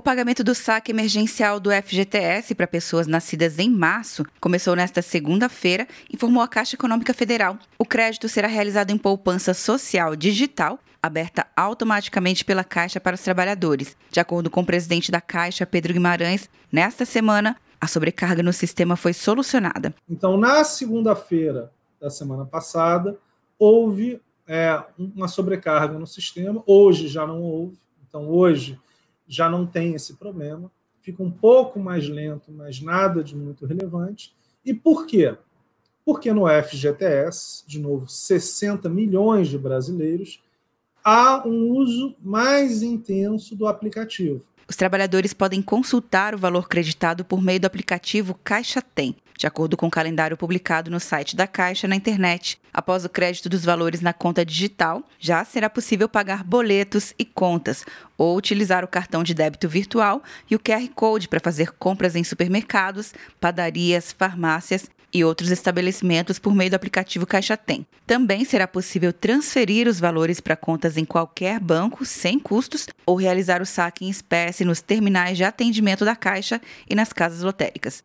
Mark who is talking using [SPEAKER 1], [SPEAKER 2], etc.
[SPEAKER 1] O pagamento do saque emergencial do FGTS para pessoas nascidas em março começou nesta segunda-feira, informou a Caixa Econômica Federal. O crédito será realizado em poupança social digital, aberta automaticamente pela Caixa para os trabalhadores. De acordo com o presidente da Caixa, Pedro Guimarães, nesta semana, a sobrecarga no sistema foi solucionada.
[SPEAKER 2] Então, na segunda-feira da semana passada, houve é, uma sobrecarga no sistema, hoje já não houve. Então, hoje já não tem esse problema, fica um pouco mais lento, mas nada de muito relevante. E por quê? Porque no FGTS, de novo, 60 milhões de brasileiros, há um uso mais intenso do aplicativo.
[SPEAKER 1] Os trabalhadores podem consultar o valor creditado por meio do aplicativo Caixa Tem, de acordo com o calendário publicado no site da Caixa na internet. Após o crédito dos valores na conta digital, já será possível pagar boletos e contas ou utilizar o cartão de débito virtual e o QR Code para fazer compras em supermercados, padarias, farmácias e outros estabelecimentos por meio do aplicativo Caixa Tem. Também será possível transferir os valores para contas em qualquer banco sem custos ou realizar o saque em espécie nos terminais de atendimento da Caixa e nas casas lotéricas.